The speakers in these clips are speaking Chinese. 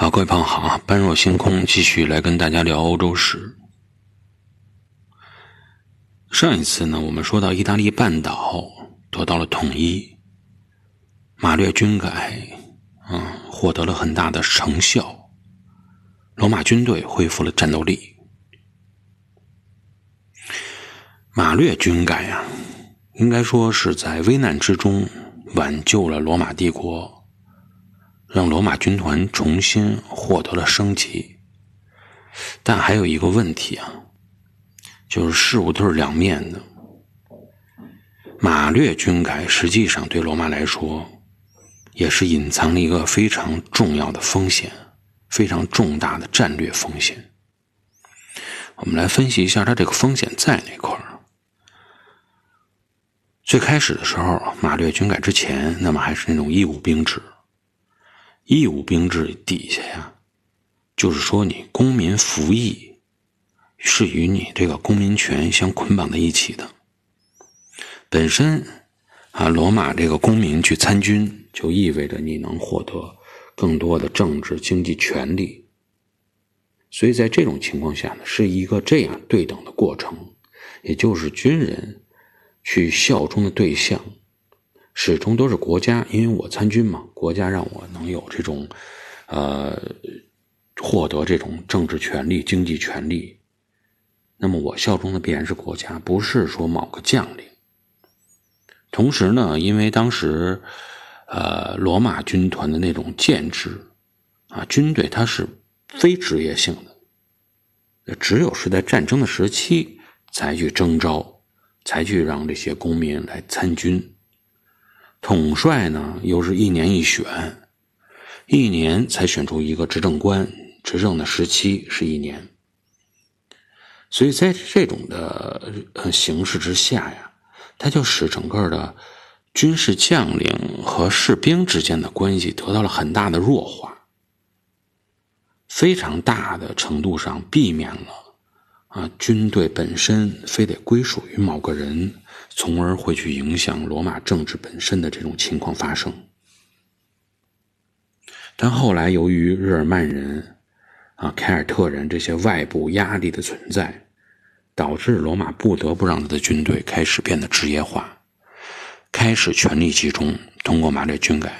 好，各位朋友好啊，般若星空继续来跟大家聊欧洲史。上一次呢，我们说到意大利半岛得到了统一，马略军改，啊，获得了很大的成效，罗马军队恢复了战斗力。马略军改啊，应该说是在危难之中挽救了罗马帝国。让罗马军团重新获得了升级，但还有一个问题啊，就是事物都是两面的。马略军改实际上对罗马来说，也是隐藏了一个非常重要的风险，非常重大的战略风险。我们来分析一下它这个风险在哪块儿。最开始的时候，马略军改之前，那么还是那种义务兵制。义务兵制底下呀，就是说你公民服役是与你这个公民权相捆绑在一起的。本身啊，罗马这个公民去参军，就意味着你能获得更多的政治经济权利。所以在这种情况下呢，是一个这样对等的过程，也就是军人去效忠的对象。始终都是国家，因为我参军嘛，国家让我能有这种，呃，获得这种政治权利、经济权利。那么我效忠的必然是国家，不是说某个将领。同时呢，因为当时，呃，罗马军团的那种建制，啊，军队它是非职业性的，只有是在战争的时期才去征召，才去让这些公民来参军。统帅呢，又是一年一选，一年才选出一个执政官，执政的时期是一年。所以在这种的呃形势之下呀，它就使整个的军事将领和士兵之间的关系得到了很大的弱化，非常大的程度上避免了啊军队本身非得归属于某个人。从而会去影响罗马政治本身的这种情况发生。但后来由于日耳曼人、啊凯尔特人这些外部压力的存在，导致罗马不得不让他的军队开始变得职业化，开始权力集中，通过马略军改。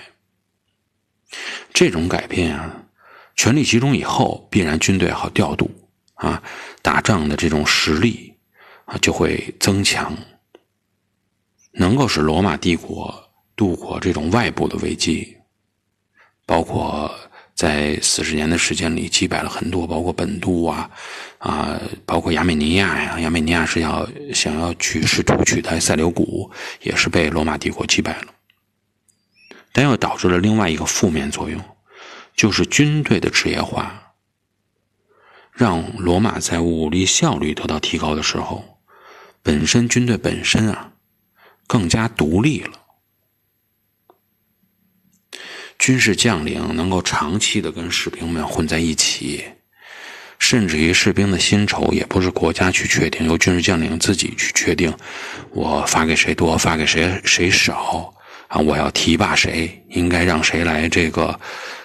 这种改变啊，权力集中以后，必然军队好调度啊，打仗的这种实力啊就会增强。能够使罗马帝国度过这种外部的危机，包括在四十年的时间里击败了很多，包括本都啊，啊，包括亚美尼亚呀，亚美尼亚是要想要去试图取代塞琉古，也是被罗马帝国击败了。但又导致了另外一个负面作用，就是军队的职业化，让罗马在武力效率得到提高的时候，本身军队本身啊。更加独立了，军事将领能够长期的跟士兵们混在一起，甚至于士兵的薪酬也不是国家去确定，由军事将领自己去确定，我发给谁多，发给谁谁少啊？我要提拔谁，应该让谁来这个，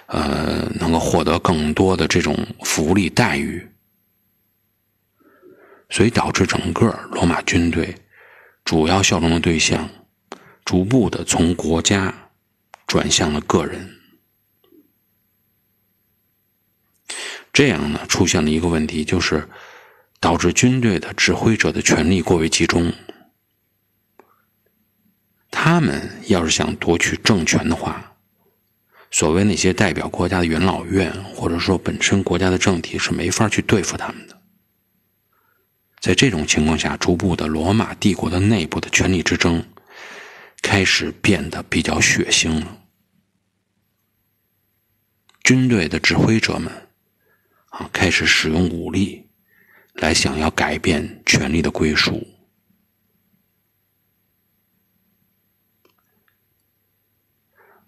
呃，能够获得更多的这种福利待遇，所以导致整个罗马军队。主要效忠的对象，逐步的从国家转向了个人，这样呢，出现了一个问题，就是导致军队的指挥者的权力过于集中。他们要是想夺取政权的话，所谓那些代表国家的元老院，或者说本身国家的政体，是没法去对付他们的。在这种情况下，逐步的罗马帝国的内部的权力之争开始变得比较血腥了。军队的指挥者们啊，开始使用武力来想要改变权力的归属。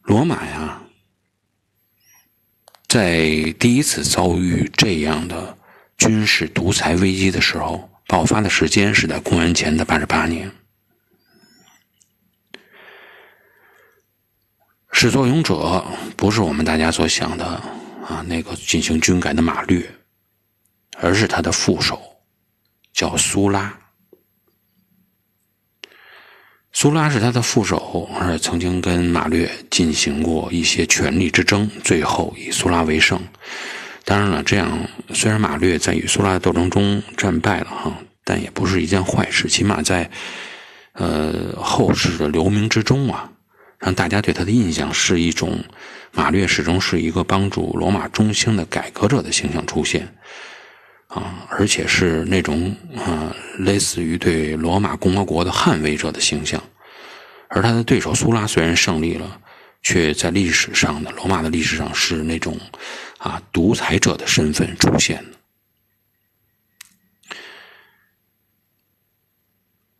罗马呀，在第一次遭遇这样的军事独裁危机的时候。爆发的时间是在公元前的八十八年。始作俑者不是我们大家所想的啊那个进行军改的马略，而是他的副手，叫苏拉。苏拉是他的副手，而曾经跟马略进行过一些权力之争，最后以苏拉为胜。当然了，这样虽然马略在与苏拉的斗争中战败了哈，但也不是一件坏事，起码在呃后世的留名之中啊，让大家对他的印象是一种马略始终是一个帮助罗马中兴的改革者的形象出现。啊，而且是那种啊，类似于对罗马共和国的捍卫者的形象，而他的对手苏拉虽然胜利了，却在历史上的罗马的历史上是那种啊独裁者的身份出现的。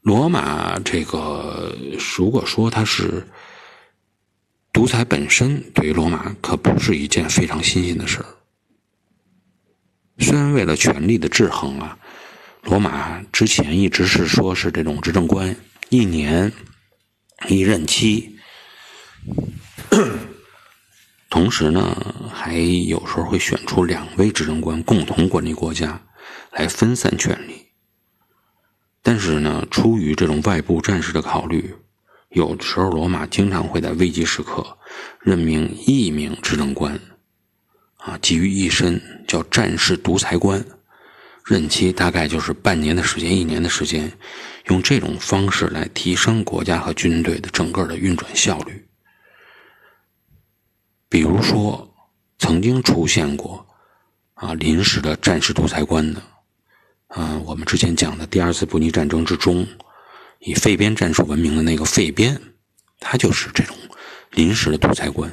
罗马这个，如果说他是独裁本身，对于罗马可不是一件非常新鲜的事儿。虽然为了权力的制衡啊，罗马之前一直是说是这种执政官一年一任期，同时呢，还有时候会选出两位执政官共同管理国家，来分散权力。但是呢，出于这种外部战事的考虑，有时候罗马经常会在危急时刻任命一名执政官。啊，集于一身叫战士独裁官，任期大概就是半年的时间，一年的时间，用这种方式来提升国家和军队的整个的运转效率。比如说，曾经出现过啊临时的战时独裁官的，嗯，我们之前讲的第二次布尼战争之中，以废边战术闻名的那个废边，他就是这种临时的独裁官。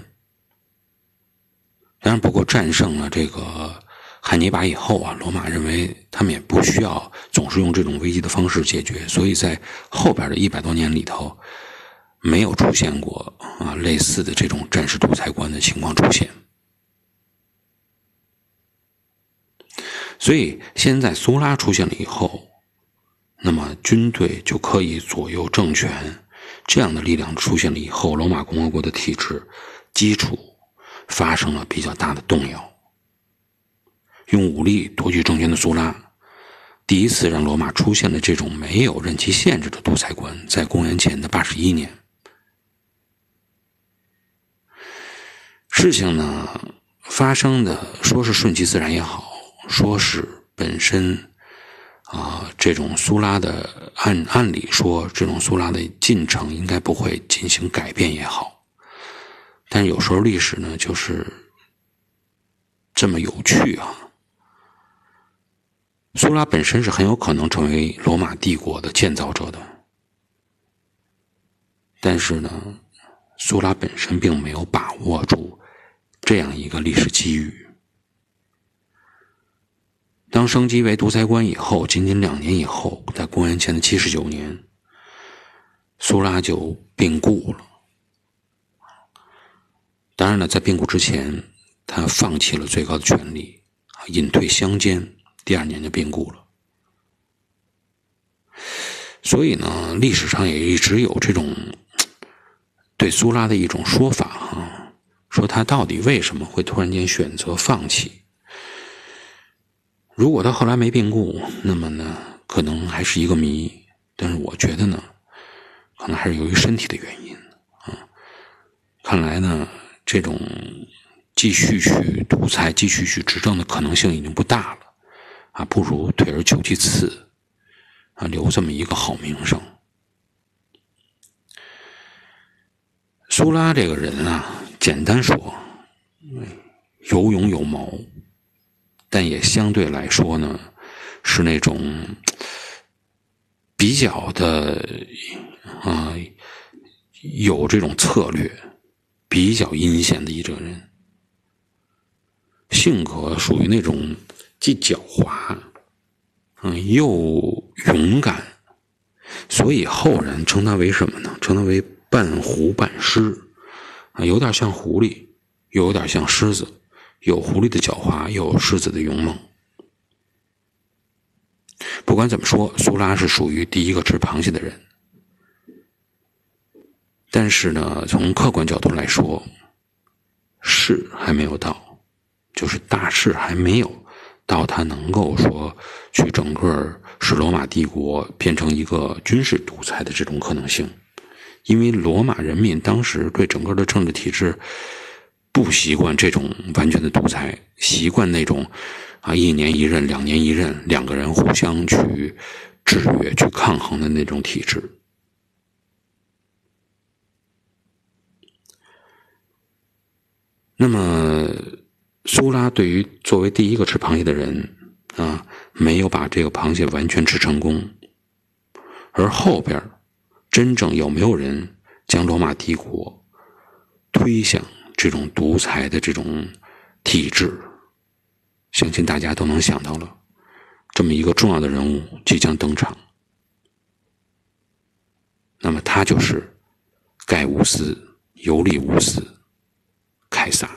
当然，不过战胜了这个汉尼拔以后啊，罗马认为他们也不需要总是用这种危机的方式解决，所以在后边的一百多年里头，没有出现过啊类似的这种战时独裁官的情况出现。所以现在苏拉出现了以后，那么军队就可以左右政权，这样的力量出现了以后，罗马共和国的体制基础。发生了比较大的动摇。用武力夺取政权的苏拉，第一次让罗马出现了这种没有任期限制的独裁官，在公元前的八十一年。事情呢发生的说是顺其自然也好，说是本身啊这种苏拉的按按理说这种苏拉的进程应该不会进行改变也好。但有时候历史呢，就是这么有趣啊。苏拉本身是很有可能成为罗马帝国的建造者的，但是呢，苏拉本身并没有把握住这样一个历史机遇。当升级为独裁官以后，仅仅两年以后，在公元前的七十九年，苏拉就病故了。当然了，在病故之前，他放弃了最高的权力，隐退乡间。第二年就病故了。所以呢，历史上也一直有这种对苏拉的一种说法，哈，说他到底为什么会突然间选择放弃？如果他后来没病故，那么呢，可能还是一个谜。但是我觉得呢，可能还是由于身体的原因，啊，看来呢。这种继续去独裁、继续去执政的可能性已经不大了，啊，不如退而求其次，啊，留这么一个好名声。苏拉这个人啊，简单说，有勇有谋，但也相对来说呢，是那种比较的啊，有这种策略。比较阴险的一个人，性格属于那种既狡猾，嗯，又勇敢，所以后人称他为什么呢？称他为半狐半狮，啊，有点像狐狸，又有点像狮子，有狐狸的狡猾，又有狮子的勇猛。不管怎么说，苏拉是属于第一个吃螃蟹的人。但是呢，从客观角度来说，是还没有到，就是大势还没有到他能够说去整个使罗马帝国变成一个军事独裁的这种可能性，因为罗马人民当时对整个的政治体制不习惯这种完全的独裁，习惯那种啊一年一任、两年一任，两个人互相去制约、去抗衡的那种体制。那么，苏拉对于作为第一个吃螃蟹的人啊，没有把这个螃蟹完全吃成功。而后边真正有没有人将罗马帝国推向这种独裁的这种体制，相信大家都能想到了，这么一个重要的人物即将登场。那么他就是盖乌斯·尤利乌斯。凯撒。